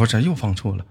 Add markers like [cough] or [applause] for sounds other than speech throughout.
我这又放错了。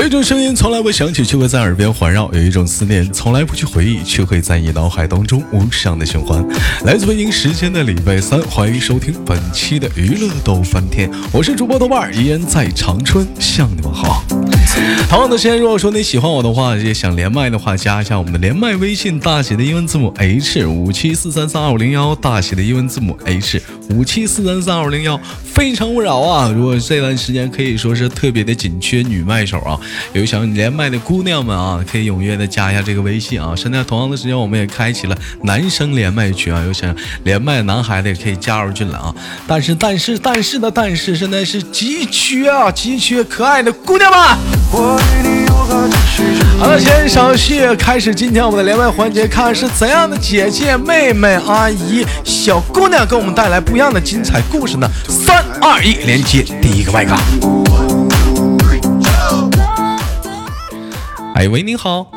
有一种声音从来不响起，却会在耳边环绕；有一种思念从来不去回忆，却会在你脑海当中无声的循环。来自北京时间的礼拜三，欢迎收听本期的娱乐逗翻天，我是主播豆瓣儿，依然在长春向你们好。同样的时间，如果说你喜欢我的话，也想连麦的话，加一下我们的连麦微信，大写的英文字母 H 五七四三三二五零幺，大写的英文字母 H 五七四三三二五零幺。非诚勿扰啊！如果这段时间可以说是特别的紧缺女麦手啊，有想连麦的姑娘们啊，可以踊跃的加一下这个微信啊。现在同样的时间，我们也开启了男生连麦群啊，有想连麦男孩子也可以加入进来啊。但是，但是，但是的，但是，现在是急缺啊，急缺可爱的姑娘们。我好了，先稍息，开始今天我们的连麦环节，看是怎样的姐姐、妹妹、阿姨、小姑娘给我们带来不一样的精彩故事呢？三二一，连接第一个麦克。哎喂，你好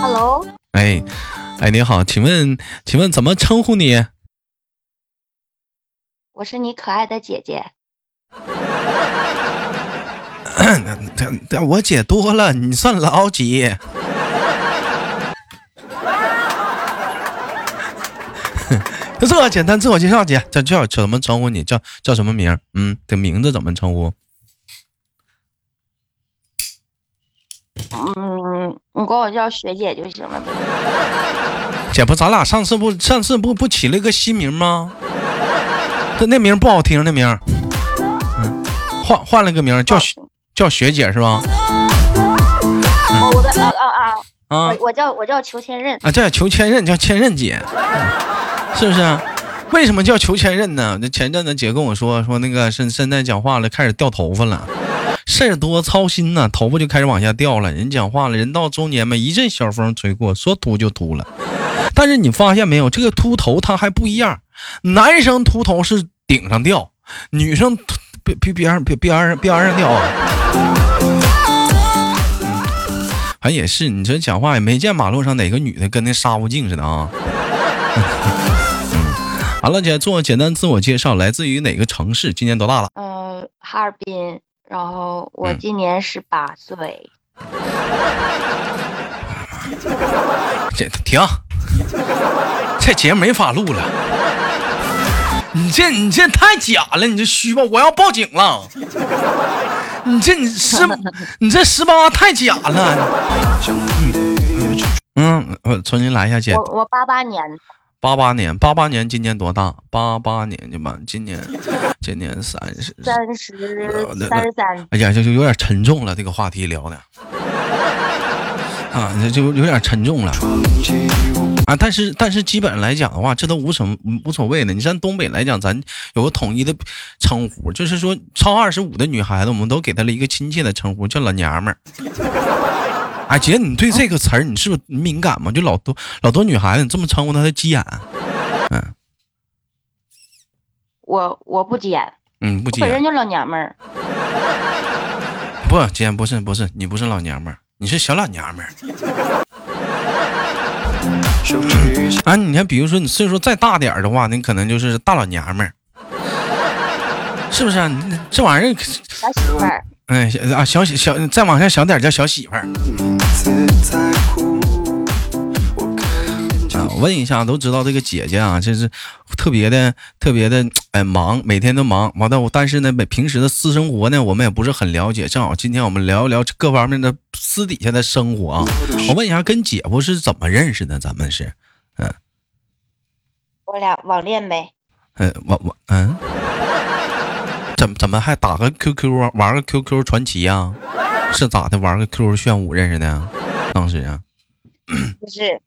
，Hello，哎，哎，你好，请问，请问怎么称呼你？我是你可爱的姐姐。[coughs] 我姐多了，你算老几？就 [laughs] 这么简单自我介绍，姐，叫叫怎么称呼你？叫叫什么名儿？嗯，这名字怎么称呼？嗯，你管我叫学姐就行了呗。姐夫，咱俩上次不上次不不起了个新名吗？这那名不好听，那名，嗯，换换了个名叫学叫学姐是吧？哦，我的啊啊啊！啊我我叫我叫裘千仞。啊，叫裘千仞叫千仞姐，是不是？为什么叫裘千仞呢？那前阵子姐跟我说说那个现现在讲话了，开始掉头发了，事儿多操心呐，头发就开始往下掉了。人讲话了，人到中年嘛，一阵小风吹过，说秃就秃了。但是你发现没有，这个秃头它还不一样，男生秃头是顶上掉，女生秃边边边上边边上边上掉啊。反正也是，你这讲话也没见马路上哪个女的跟那沙悟净似的啊。[laughs] 好了，姐做简单自我介绍，来自于哪个城市？今年多大了？呃，哈尔滨。然后我嗯今年十八岁。[laughs] 这停，这节目没法录了。你这你这太假了，你这虚吧，我要报警了。你这你十，[laughs] 你这十八太假了。[laughs] 嗯，我重新来一下，姐。我我八八年的。八八年，八八年今年多大？八八年的吧，今年今年三十。三十三十三。哎呀，这就有点沉重了，这个话题聊的。啊，这就有点沉重了啊！但是但是基本来讲的话，这都无什么无所谓的。你像东北来讲，咱有个统一的称呼，就是说超二十五的女孩子，我们都给她了一个亲切的称呼，叫老娘们儿。哎，姐，你对这个词儿你是不是敏感吗？就老多老多女孩子你这么称呼她，她急眼。嗯我我不急眼，嗯，不急眼我本身。就老娘们儿。不，姐不是不是，你不是老娘们儿，你是小老娘们儿。啊，你看，比如说你岁数再大点儿的话，你可能就是大老娘们儿，是不是啊？你这玩意儿，小媳妇儿。哎小啊，小小再往下小点叫小媳妇儿啊。我问一下，都知道这个姐姐啊，就是特别的特别的哎忙，每天都忙。完了，我但是呢，每平时的私生活呢，我们也不是很了解。正好今天我们聊一聊各方面的私底下的生活啊。我问一下，跟姐夫是怎么认识的？咱们是嗯，我俩网恋呗。嗯，网网嗯，怎么怎么还打个 QQ 啊，玩个 QQ 传奇呀、是咋的？玩个 QQ 炫舞认识的呀？当时啊，不是，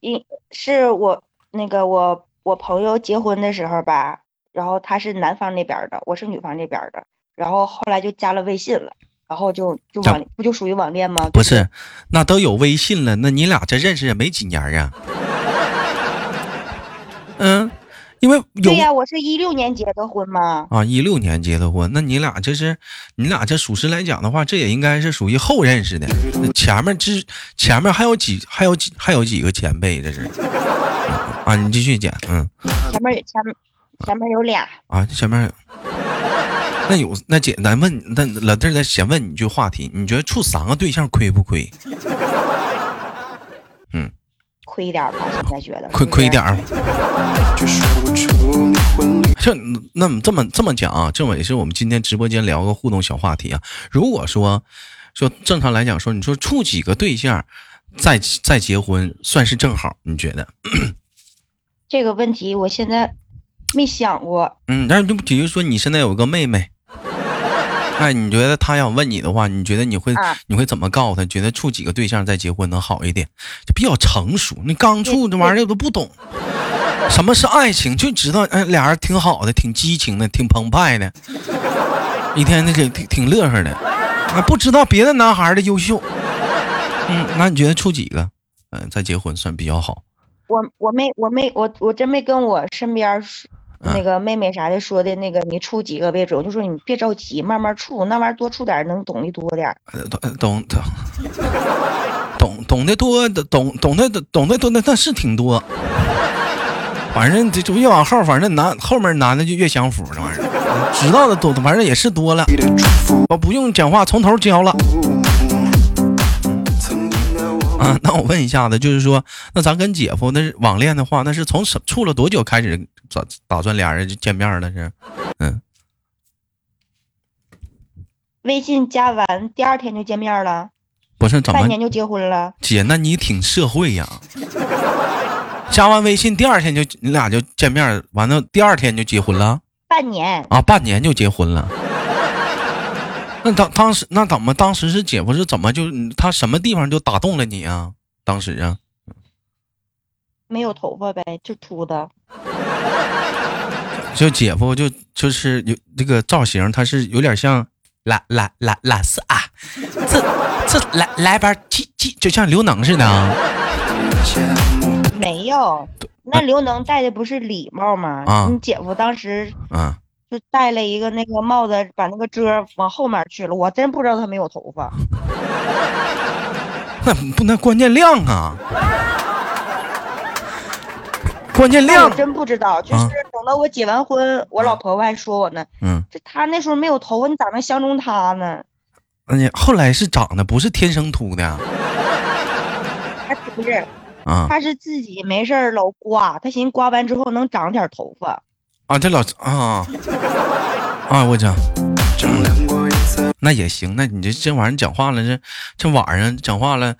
因是我那个我我朋友结婚的时候吧，然后他是男方那边的，我是女方这边的，然后后来就加了微信了，然后就就网不就属于网恋吗？不是，那都有微信了，那你俩这认识也没几年啊？因为有对呀，我是一六年结的婚嘛。啊，一六年结的婚，那你俩这是，你俩这属实来讲的话，这也应该是属于后认识的。那前面之前面还有几还有几还有几个前辈，这是啊，你继续讲，嗯前面前面前面有俩，啊，前面那有那简单问那老弟儿，咱先问你一句话题，你觉得处三个对象亏不亏？亏一点儿吧，现在觉得亏亏点儿。却说不出你婚礼这那么这么这么讲啊，这么也是我们今天直播间聊个互动小话题啊。如果说说正常来讲说，你说处几个对象再再结婚算是正好？你觉得？这个问题我现在没想过。嗯，但是就比如说你现在有个妹妹，[laughs] 哎，你觉得他要问你的话，你觉得你会、啊你会怎么告诉他？觉得处几个对象再结婚能好一点？就比较成熟，你刚处这 [laughs] 玩意儿都不懂。什么是爱情？就知道哎，俩人挺好的，挺激情的，挺澎湃的，一天那个挺挺乐呵的，啊，不知道别的男孩的优秀。嗯，那你觉得处几个，嗯、再结婚算比较好？我我没我没我我真没跟我身边儿那个妹妹啥的说的那个你处几个为准，我就说你别着急，慢慢处，那玩意儿多处点能懂得多点儿。呃懂懂懂懂懂得多，懂懂得懂得多那那是挺多。反正这就越往后，反正男后面男的就越享福，这玩意儿知道的多，反正也是多了。我不用讲话，从头教了曾经的我啊。那我问一下子，就是说，那咱跟姐夫那是网恋的话，那是从什处了多久开始打打算俩人就见面了？是，嗯，微信加完第二天就见面了，不是怎么半年就结婚了。姐？那你挺社会呀。加完微信第二天就你俩就见面，完了第二天就结婚了。半年，啊，半年就结婚了。那当当时那怎么当时是姐夫是怎么就他什么地方就打动了你啊？当时啊，没有头发呗，就秃的。[laughs] 就姐夫就就是有这个造型，他是有点像蓝蓝蓝蓝色啊，这这来来边气气，就像刘能似的啊。没有，那刘能戴的不是礼帽吗？啊你姐夫当时啊，就戴了一个那个帽子，把那个遮往后面去了。我真不知道他没有头发。[laughs] 那不那关键亮啊，关键亮我，真不知道，就是啊等到我结完婚，我老婆婆还说我呢，嗯，这他那时候没有头发，你咋能相中他呢？那你后来是长的不是天生秃的他不是，啊他是自己没事儿老刮，他寻思刮完之后能长点头发。啊，这老啊啊，我讲。那也行，那你这这玩意儿讲话了，这这晚上讲话了，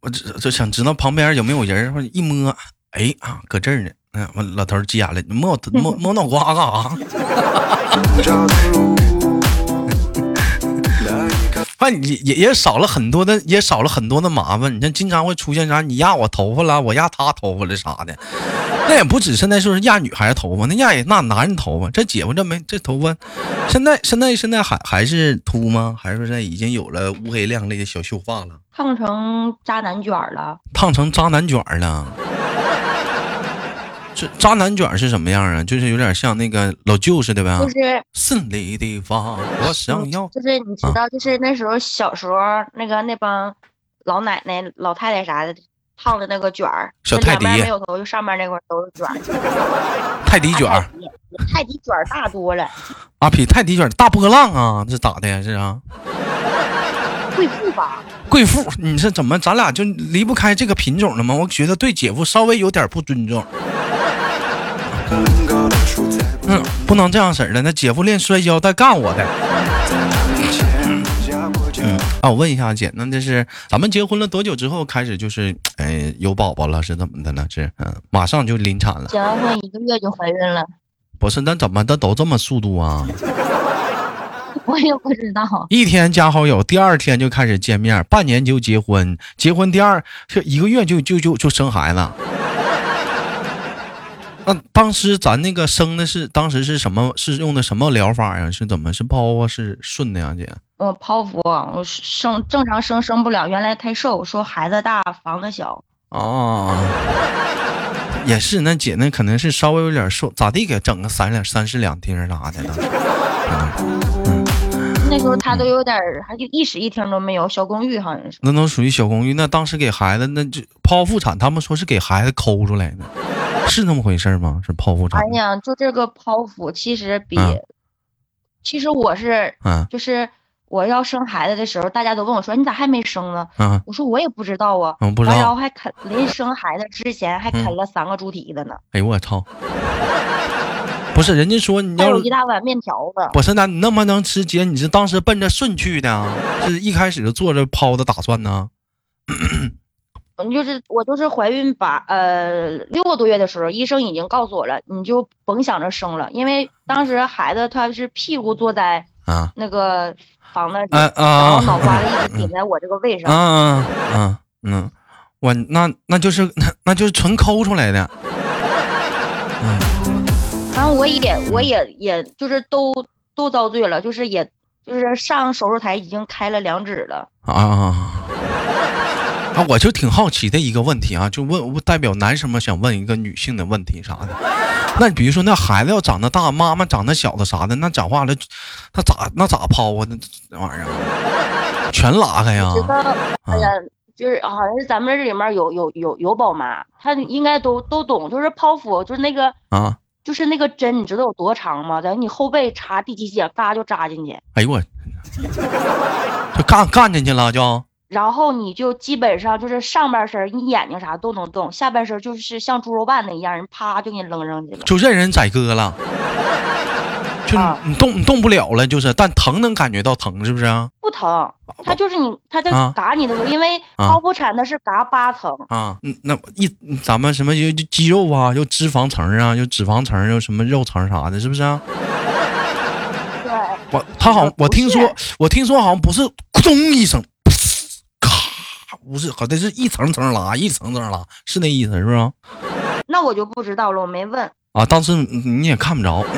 我这就想知道旁边有没有人，或者一摸，哎啊，搁这儿呢。嗯，我老头急眼了，你摸摸摸脑瓜干啥？那一刻反正也也少了很多的，也少了很多的麻烦。你看，经常会出现啥，你压我头发了，我压他头发了啥的。那也不止现在说是压女孩头发，那压也那男人头发。这姐夫这没这头发，现在现在现在还还是秃吗？还是说现在已经有了乌黑亮丽的小秀发了？烫成渣男卷了，烫成渣男卷了。这渣男卷是什么样啊？就是有点像那个老舅似的呗。就是胜利的方，我想要。就是你知道，就是那时候小时候那个那帮老奶奶、老太太啥的烫的那个卷儿，小泰迪没有头，就上面那块都是 [laughs] 卷儿。泰迪卷儿泰迪卷儿大多了，啊，比泰迪卷大波浪啊，这咋的呀？是啊，[laughs] 贵妇吧？贵妇，你是怎么咱俩就离不开这个品种了吗？我觉得对姐夫稍微有点不尊重。嗯，不能这样式儿的。那姐夫练摔跤带干我的。嗯啊，我问一下姐，那这是咱们结婚了多久之后开始就是哎有宝宝了？是怎么的呢？是嗯，马上就临产了？结完婚一个月就怀孕了，不是，那怎么的都这么速度啊？[laughs] 我也不知道。一天加好友，第二天就开始见面，半年就结婚，结婚第二就一个月就就就就生孩子。那当时咱那个生的是当时是什么？是用的什么疗法呀？是怎么是剖啊？是顺的呀，姐？我剖腹，我生正常生生不了，原来太瘦，说孩子大房子小，哦，也是，那姐那可能是稍微有点瘦，咋地给整个三两三室两厅啥的呢？那时候他都有点儿，还就一室一厅都没有，小公寓好像是。那都属于小公寓。那当时给孩子，那就剖腹产，他们说是给孩子抠出来的，是那么回事吗？是剖腹产哎？呀，就这个剖腹，其实比，嗯其实我是，嗯就是我要生孩子的时候，大家都问我说你咋还没生呢？啊我说我也不知道啊。嗯，不知完然后。还啃，临生孩子之前还嗯啃了三个猪蹄子呢，哎呦我操！不是，人家说你要一大碗面条子。不是那你那么能吃姐，你是当时奔着顺去的啊，是一开始就做着剖的打算呢？[coughs] 嗯，就是我就是怀孕八呃六个多月的时候，医生已经告诉我了，你就甭想着生了，因为当时孩子他是屁股坐在啊那个房子里，啊啊然后脑瓜啊子一直顶在我这个位上。嗯嗯嗯，我那那就是那 [laughs] 那就是纯抠出来的。然后我也我也也就是都都遭罪了，就是也就是上手术台已经开了两指了。啊啊！我就挺好奇的一个问题啊，就问我代表男生们想问一个女性的问题啥的。那比如说那孩子要长得大，妈妈长得小的啥的，那讲话了，他咋那咋抛啊？那那玩意儿全拉开呀，就是好像是咱们这里面有有有有宝妈，她应该都都懂，就是剖腹，就是那个啊！就是那个针，你知道有多长吗？在你后背插第几节，嘎就扎进去，哎呦我，就干干进去了就。然后你就基本上就是上半身你眼睛啥都能动，下半身就是像猪肉拌子一样，人啪就给你扔上去了。就任人宰割了，就啊你动你动不了了，就是，但疼能感觉到疼，是不是啊？不疼，他就是你，他在啊嘎你的时候，因为啊剖腹产的是嘎八层，啊，嗯，那一咱们什么就肌肉啊，有脂肪层啊，有脂肪层，又什么肉层啥的，是不是啊？对，我他好像我听说我听说好像不是咕咚一声，咔，不是，好像是一层层拉，一层层拉，是那意思是不是啊？那我就不知道了，我没问，啊，当时你你也看不着，[clears throat]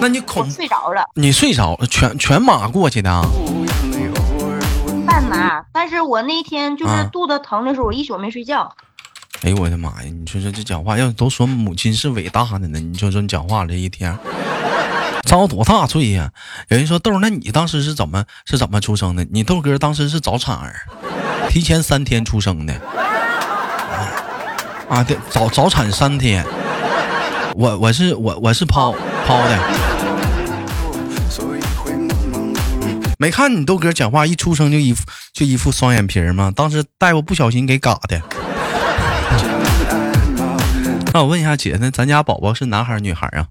那你我恐睡着了，你睡着了，全全马过去的啊？半麻，但是我那天就啊是肚子疼的时候，我一宿没睡觉。哎呦我的妈呀！你说说这讲话，要都说母亲是伟大的呢，你说说你讲话这一天，遭多大罪呀、有人说豆，那你当时是怎么是怎么出生的？你豆哥当时是早产儿，提前三天出生的，啊，对，早早产三天。我我是我我是剖剖的，没看你豆哥讲话一出生就一副就一副双眼皮儿吗？当时大夫不小心给嘎的。那我问一下姐，那咱家宝宝是男孩女孩啊？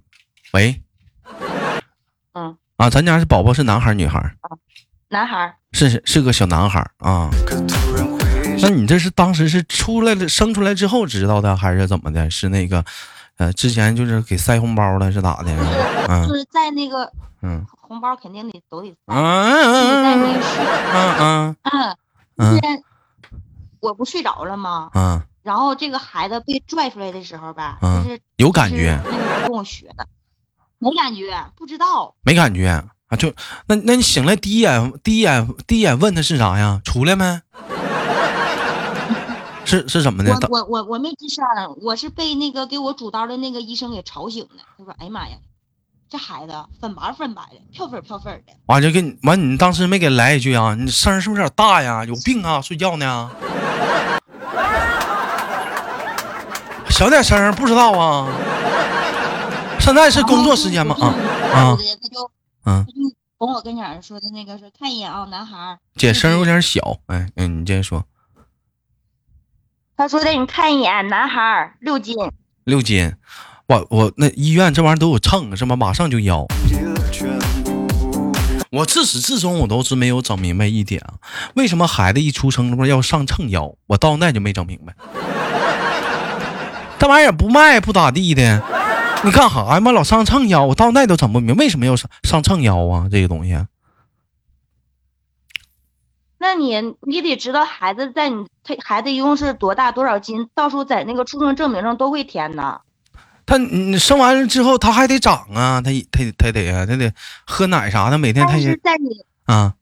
[coughs] 喂，嗯，啊，咱家是宝宝是男孩儿女孩儿？男孩儿，是是是个小男孩儿啊。那你这是当时是出来了生出来之后知道的，还是怎么的？是那个，呃，之前就是给塞红包了，是咋的？嗯。就是在那个嗯。红包肯定得都得嗯塞，自己在那嗯个睡，嗯嗯。嗯，嗯。现我不睡着了吗？嗯，然后这个孩子被拽出来的时候吧，嗯。就是有感觉。就是那个人跟我学的，没感觉，不知道。没感觉啊？就那那你醒来第一眼第一眼第一眼问他是啥呀？出来没？[laughs] 是是怎么的？我我我我没吱声，我是被那个给我主刀的那个医生给吵醒的。他说：“哎呀妈呀，这孩子粉白粉白的，漂粉漂粉的。完就给你完，你当时没给来一句啊？你声儿是不是有点大呀？有病啊？睡觉呢？[laughs] 小点声儿，不知道啊？现在是工作时间吗？啊啊啊！他就嗯他，就跟我跟前儿说的那个说看一眼啊，男孩儿。姐声儿有点小，哎嗯，你接着说。他说的你看一眼，男孩儿六斤，六斤，我我那医院这玩意儿都有秤是吗？马上就要。给了全部。我自始至终我都是没有整明白一点啊，为什么孩子一出生他妈要上秤腰？我到那就没整明白。[laughs] 这玩意儿也不卖不咋地的，你干啥呀妈老上秤腰？我到那都整不明白为什么要上上秤腰啊？这个东西，那你你得知道孩子在你他孩子一共是多大多少斤，到时候在那个出生证明上都会填呢。他你生完了之后他还得长啊，他他他得啊，他得喝奶啥的，每天他是在你啊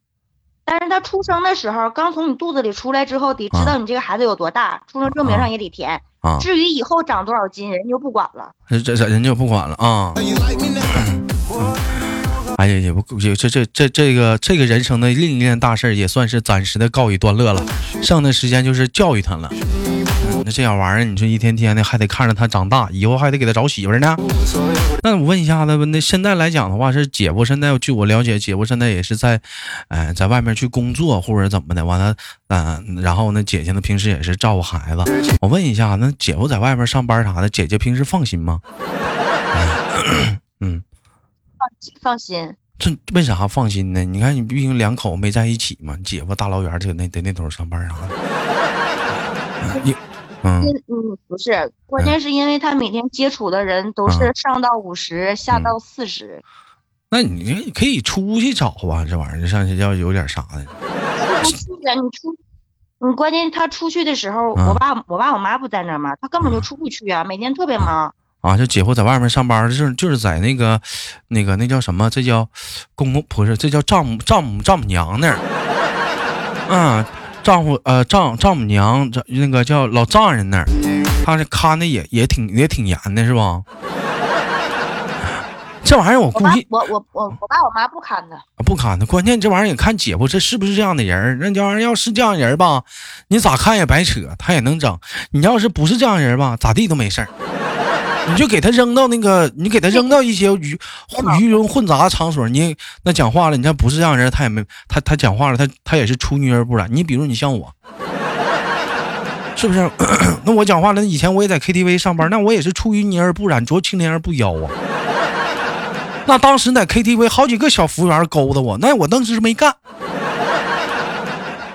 但是他出生的时候，刚从你肚子里出来之后，得知道你这个孩子有多大，出生证明上也得填。啊，至于以后长多少斤，人就不管了。这这人就不管了啊。哎呀，也不也这这这这个这个人生的另一件大事也算是暂时的告一段落了，剩的时间就是教育他了。那这样玩意儿，你说一天天的还得看着他长大，以后还得给他找媳妇呢。那我问一下子，那现在来讲的话，是姐夫现在据我了解，姐夫现在也是在，哎，在外面去工作或者怎么的，完了，嗯，然后呢，姐姐呢平时也是照顾孩子。我问一下，那姐夫在外面上班啥的，姐姐平时放心吗？[coughs] 嗯，放放心。这为啥放心呢？你看，你毕竟两口没在一起嘛，姐夫大老远就那在那头上班啥的。[laughs] 你。嗯嗯，不是，关键是因为他每天接触的人都是上到五十，下到四十。那你可以出去找啊，这玩意儿上去要有点啥的。出去呀，你出，你关键他出去的时候，我爸我爸我妈不在那嘛，他根本就出不去啊，每天特别忙。啊，就姐夫在外面上班，就是就是在那个，那个那叫什么？这叫公公不是？这叫丈母丈母丈母娘那儿。[laughs] 嗯。丈夫呃丈丈母娘这那个叫老丈人那儿，他是看的也也挺也挺严的是吧？[laughs] 这玩意儿我估计我我我我爸我妈不看的，不看的。关键这玩意儿也看姐夫这是不是这样的人那这玩意儿要是这样人吧，你咋看也白扯，他也能整。你要是不是这样人吧，咋地都没事儿。你就给他扔到那个，你给他扔到一些鱼鱼龙混杂的场所，你那讲话了，你看不是这样人，他也没他他讲话了，他他也是出淤而不染。你比如你像我，是不是？[clears throat] 那我讲话了，以前我也在 KTV 上班，那我也是出淤泥而不染，濯清涟而不妖啊。那当时在 KTV 好几个小服务员勾搭我，那我当时没干。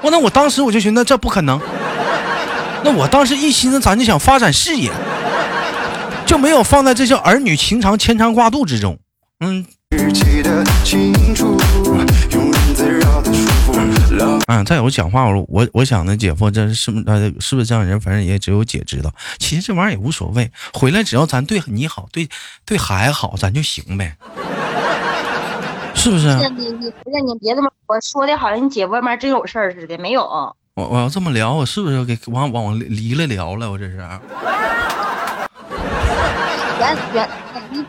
我那我当时我就寻思这不可能，那我当时一心思咱就想发展事业。就没有放在这些儿女情长牵肠挂肚之中。嗯，嗯，再有讲话，我我我想呢，姐夫这是不是是不是这样人？反正也只有姐知道。其实这玩意儿也无所谓，回来只要咱对你好，对对孩子好，咱就行呗，是不是？你你不是你别这么我说的好像你姐夫外面真有事儿似的，没有。我我要这么聊，我是不是给往往离了聊了？我这是。原原你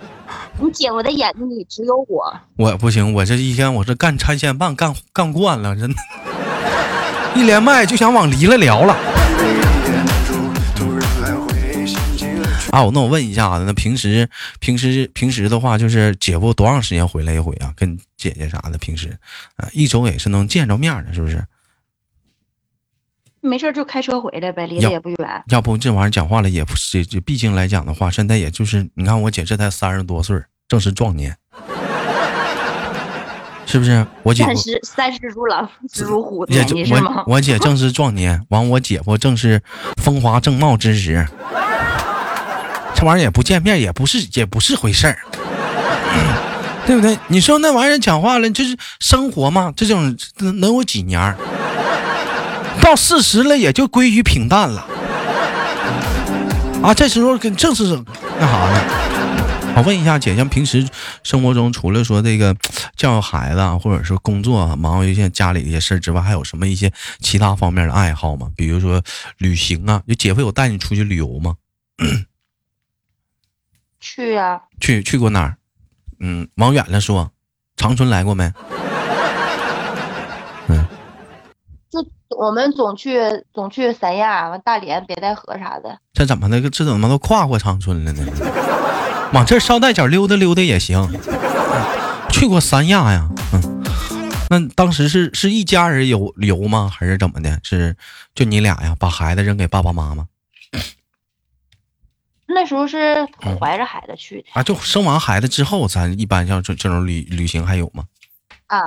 你姐夫的眼睛里只有我，我不行，我这一天我是干拆迁办干干惯了，真的，一连麦就想往离了聊了。啊，我那我问一下子，那平时平时平时的话，就是姐夫多长时间回来一回啊？跟姐姐啥的，平时啊，一周也是能见着面的，是不是？没事就开车回来呗，离得也不远。要不这玩意儿讲话了也不是，就毕竟来讲的话，现在也就是你看我姐这才三十多岁，正是壮年，是不是？我姐三十三十如狼，四十如虎的年纪是吗？我姐正是壮年，完我姐夫正是风华正茂之时，这玩意儿也不见面，也不是也不是回事儿，[coughs] 对不对？你说那玩意儿讲话了，就是生活嘛，这种能有几年？到四十了，也就归于平淡了啊！这时候跟正是那啥呢？我问一下姐，像平时生活中，除了说这个教育孩子，或者说工作忙一些家里的一些事儿之外，还有什么一些其他方面的爱好吗？比如说旅行啊，就姐夫有带你出去旅游吗？去呀，去去过哪儿？嗯，往远了说，长春来过没？我们总去总去三亚、完大连、北戴河啥的。这怎么的？这怎么都跨过长春了呢？[laughs] 往这捎带脚溜达溜达也行。去过三亚呀？嗯，那当时是是一家人游游吗？还是怎么的？是就你俩呀？把孩子扔给爸爸妈妈？那时候是怀着孩子去的啊。就生完孩子之后，咱一般像这这种旅旅行还有吗？啊。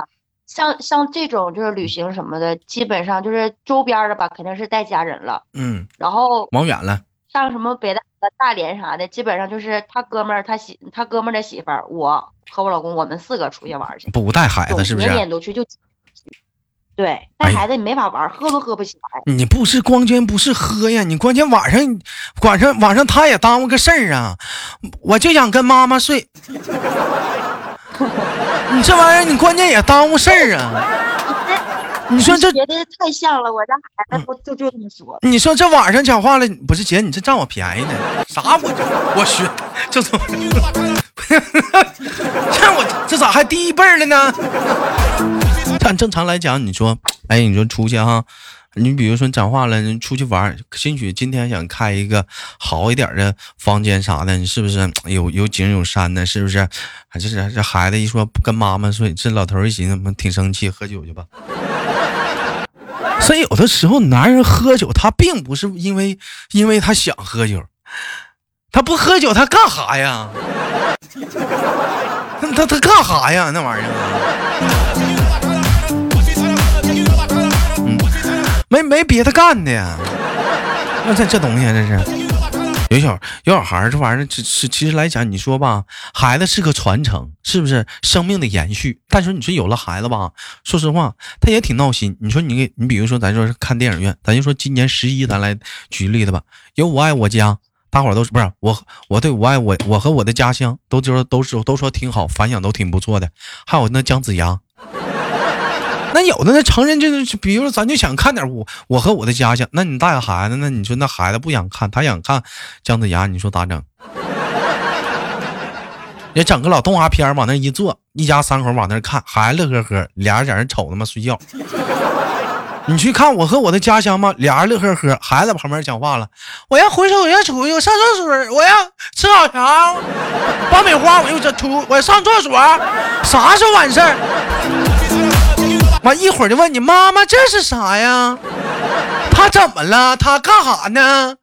像像这种就是旅行什么的，基本上就是周边的吧，肯定是带家人了。嗯，然后往远了，像什么北大、大连啥的，基本上就是他哥们儿、他媳、他哥们儿的媳妇儿，我和我老公，我们四个出去玩去。不带孩子是不是？年年都去就。对，带孩子你没法玩，喝都喝不起来。你不是光键不是喝呀，你关键晚上晚上晚上他也耽误个事儿啊，我就想跟妈妈睡。[laughs] 你这玩意儿，你关键也耽误事儿啊！[laughs] 你说这，觉得太像了，我家孩子不就就这么说。你说这晚上讲话了，不是姐，你这占我便宜呢？啥我这我学这怎么？这我这咋还第一辈儿了呢？按正常来讲，你说，哎，你说出去哈，你比如说讲话了，你出去玩，兴许今天想开一个好一点的房间啥的，你是不是有有景有山的？是不是？还是这孩子一说跟妈妈说，这老头一寻思，妈挺生气，喝酒去吧。[laughs] 所以有的时候，男人喝酒，他并不是因为因为他想喝酒，他不喝酒他干哈呀？[laughs] 他他干哈呀？那玩意儿，嗯，没没别的干的呀？那这这东西啊这是。有小有小孩儿，这玩意儿，其实其实来讲，你说吧，孩子是个传承，是不是生命的延续？但是你说有了孩子吧，说实话，他也挺闹心。你说你给你比如说，咱说是看电影院，咱就说今年十一，咱来举例子吧。有我爱我家，大伙儿都是不是我我对我爱我我和我的家乡都知道，都是都说挺好，反响都挺不错的。还有那姜子牙。那有的那成人就是，比如说咱就想看点我我和我的家乡，那你带个孩子，那你说那孩子不想看，他想看姜子牙，你说咋整？[laughs] 也整个老动画片往那一坐，一家三口往那看，孩子乐呵呵，俩人在那瞅他妈睡觉。你去看我和我的家乡吗？俩人乐呵呵，孩子在旁边讲话了，我要回手，我要出去，我上厕所，我要吃烤条爆米花，我又这出，我上厕所，啥时候完事儿？完一会儿就问你妈妈这是啥呀？[laughs] 他怎么了？他干哈呢？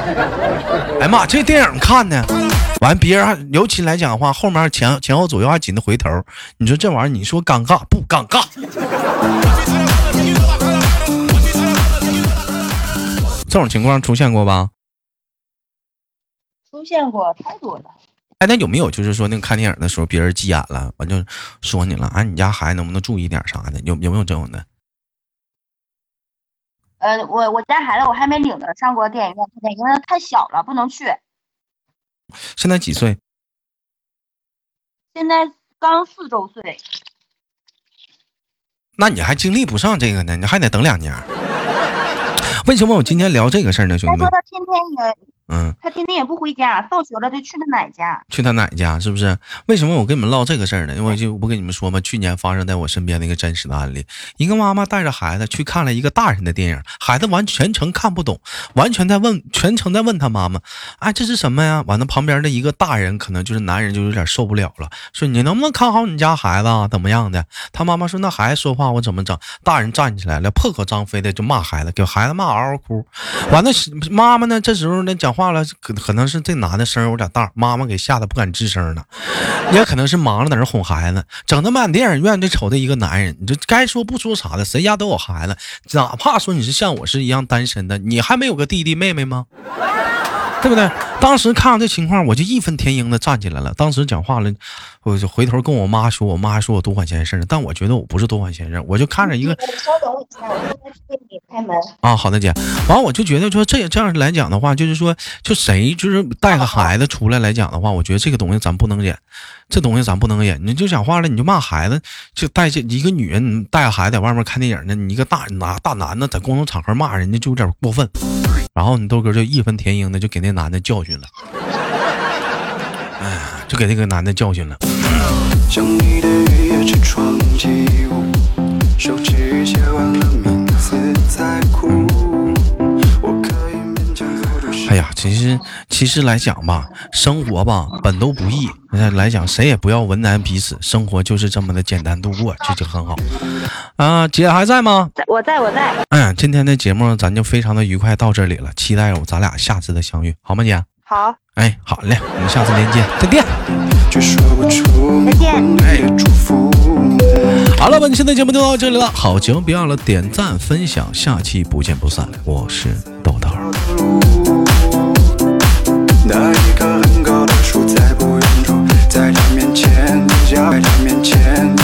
[laughs] 哎妈，这电影看的，完别人尤其来讲的话，后面前前后左右还紧的回头。你说这玩意儿，你说尴尬不尴尬？这种情况出现过吧？出现过太多了。哎，那有没有就是说那个看电影的时候，别人急眼了，完就说你了？啊，你家孩子能不能注意点啥的？有有没有这种的？呃，我我家孩子我还没领着上过电影院看电影，因为他太小了，不能去。现在几岁？现在刚四周岁。那你还经历不上这个呢？你还得等两年。[laughs] 为什么我今天聊这个事儿呢，兄弟们？他说他天天也。嗯，他天天也不回家，放学了就去他奶家。去他奶家是不是？为什么我跟你们唠这个事儿呢？因为就不跟你们说吗？去年发生在我身边的一个真实的案例，一个妈妈带着孩子去看了一个大人的电影，孩子完全程看不懂，完全在问，全程在问他妈妈：“哎，这是什么呀？”完了，旁边的一个大人可能就是男人，就有点受不了了，说：“你能不能看好你家孩子啊？怎么样的？”他妈妈说：“那孩子说话我怎么整？”大人站起来了，破口张飞的就骂孩子，给孩子骂嗷嗷哭。完了，妈妈呢？这时候呢讲话话了，可可能。是这男的声有点大，妈妈给吓得不敢吱声了，也可能是忙着在那哄孩子，整的满电影院就瞅着一个男人，你这该说不说啥的，谁家都有孩子，哪怕说你是像我是一样单身的，你还没有个弟弟妹妹吗？对不对？当时看到这情况，我就义愤填膺的站起来了。当时讲话了，我就回头跟我妈说，我妈还说我多管闲事，但我觉得我不是多管闲事，我就看着一个。稍等一下，我现在去给你开门。啊，好的姐。完，我就觉得说这这样来讲的话，就是说，就谁就是带个孩子出来来讲的话，我觉得这个东西咱不能忍。这东西咱不能忍，你就讲话了，你就骂孩子，就带这一个女人带着孩子在外面看电影呢，你一个大拿大男的在公众场合骂人家就有点过分，然后你豆哥就义愤填膺的就给那男的教训了，哎，就给那个男的教训了。哎呀，其实其实来讲吧，生活吧本都不易，来讲谁也不要为难彼此，生活就是这么的简单度过，这就很好。啊，姐还在吗？在，我在，我在。嗯，今天的节目咱就非常的愉快到这里了，期待我咱俩下次的相遇，好吗，姐？好。哎，好嘞，我们下次连接，再见。再见。哎，好了，本期的节目就到这里了，好节目别忘了点赞分享，下期不见不散。我是豆豆。那一棵很高的树在不远处，在他面前，在他面前。